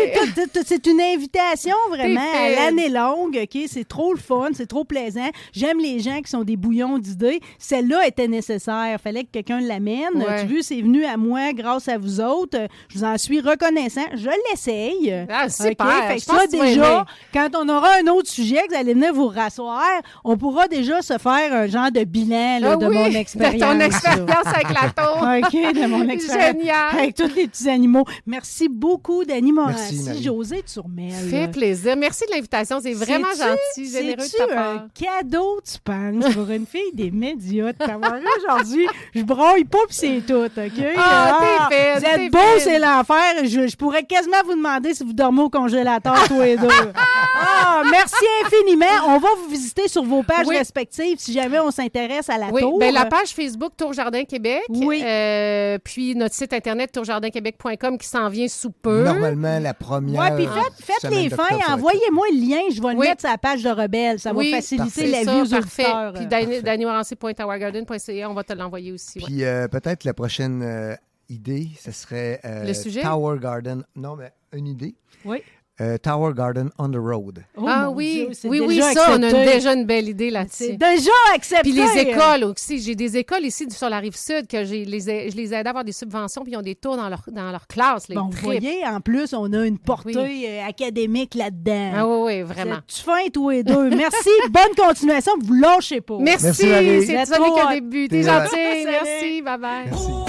c'est une invitation vraiment à l'année longue, OK? C'est trop le fun, c'est trop plaisant. J'aime les gens qui sont des bouillons d'idées. Celle-là était nécessaire. Fallait que quelqu'un l'amène. Ouais. Tu vu, c'est venu à moi grâce à vous autres. Je vous en suis reconnaissant. Je l'essaye. Ah, super. OK? Fait que Je pense ça, déjà, quand on aura un autre sujet, que vous allez venir vous rasseoir, on pourra déjà se faire un genre de bilan là, Ah de oui, mon expérience. Ton expérience avec la tour. OK, de mon expérience. Génial. Avec tous les petits animaux. Merci beaucoup, Dani. Marie. José Turmel. Fait plaisir. Merci de l'invitation. C'est vraiment gentil, généreux de ta part. un cadeau, tu penses, pour une fille des médias de t'avoir là aujourd'hui? Je broille pas, puis c'est tout, OK? Ah, t'es fine, Vous t'es êtes beau, c'est l'enfer. Je, je pourrais quasiment vous demander si vous dormez au congélateur, tous les deux. Ah, merci infiniment. On va vous visiter sur vos pages Oui. respectives si jamais on s'intéresse à la Oui, tour. ben, la page Facebook Tour Jardin Québec. Oui. Euh, puis notre site internet tourjardinquebec.com qui s'en vient sous peu. Normalement, la première. Ouais, puis faites, faites les fins, envoyez-moi le lien, je vais le Oui. mettre sur la page de Rebelle. Ça Oui, va faciliter la vie aux parfait. auditeurs. Puis Parfait. dannymorancy.towergarden.ca, on va te l'envoyer aussi. ouais. Puis euh, peut-être la prochaine euh, idée, ce serait euh, Le sujet? Tower Garden. Non, mais une idée. Oui. Euh, Tower Garden on the Road. Oh, ah oui, Dieu, oui, oui, ça, on a accepté. déjà une belle idée C'est là-dessus. déjà accepté. Puis les écoles aussi. J'ai des écoles ici sur la rive sud que j'ai les ai- je les aide à avoir des subventions puis ils ont des tours dans leur, dans leur classe. Les Bon, vous voyez, en plus, on a une portée Oui. euh, académique là-dedans. Ah oui, oui, vraiment. Tu fin tous les deux. Merci, bonne continuation, vous lâchez pas. Merci, c'est ça avec go. un début. T'es gentil, merci, bye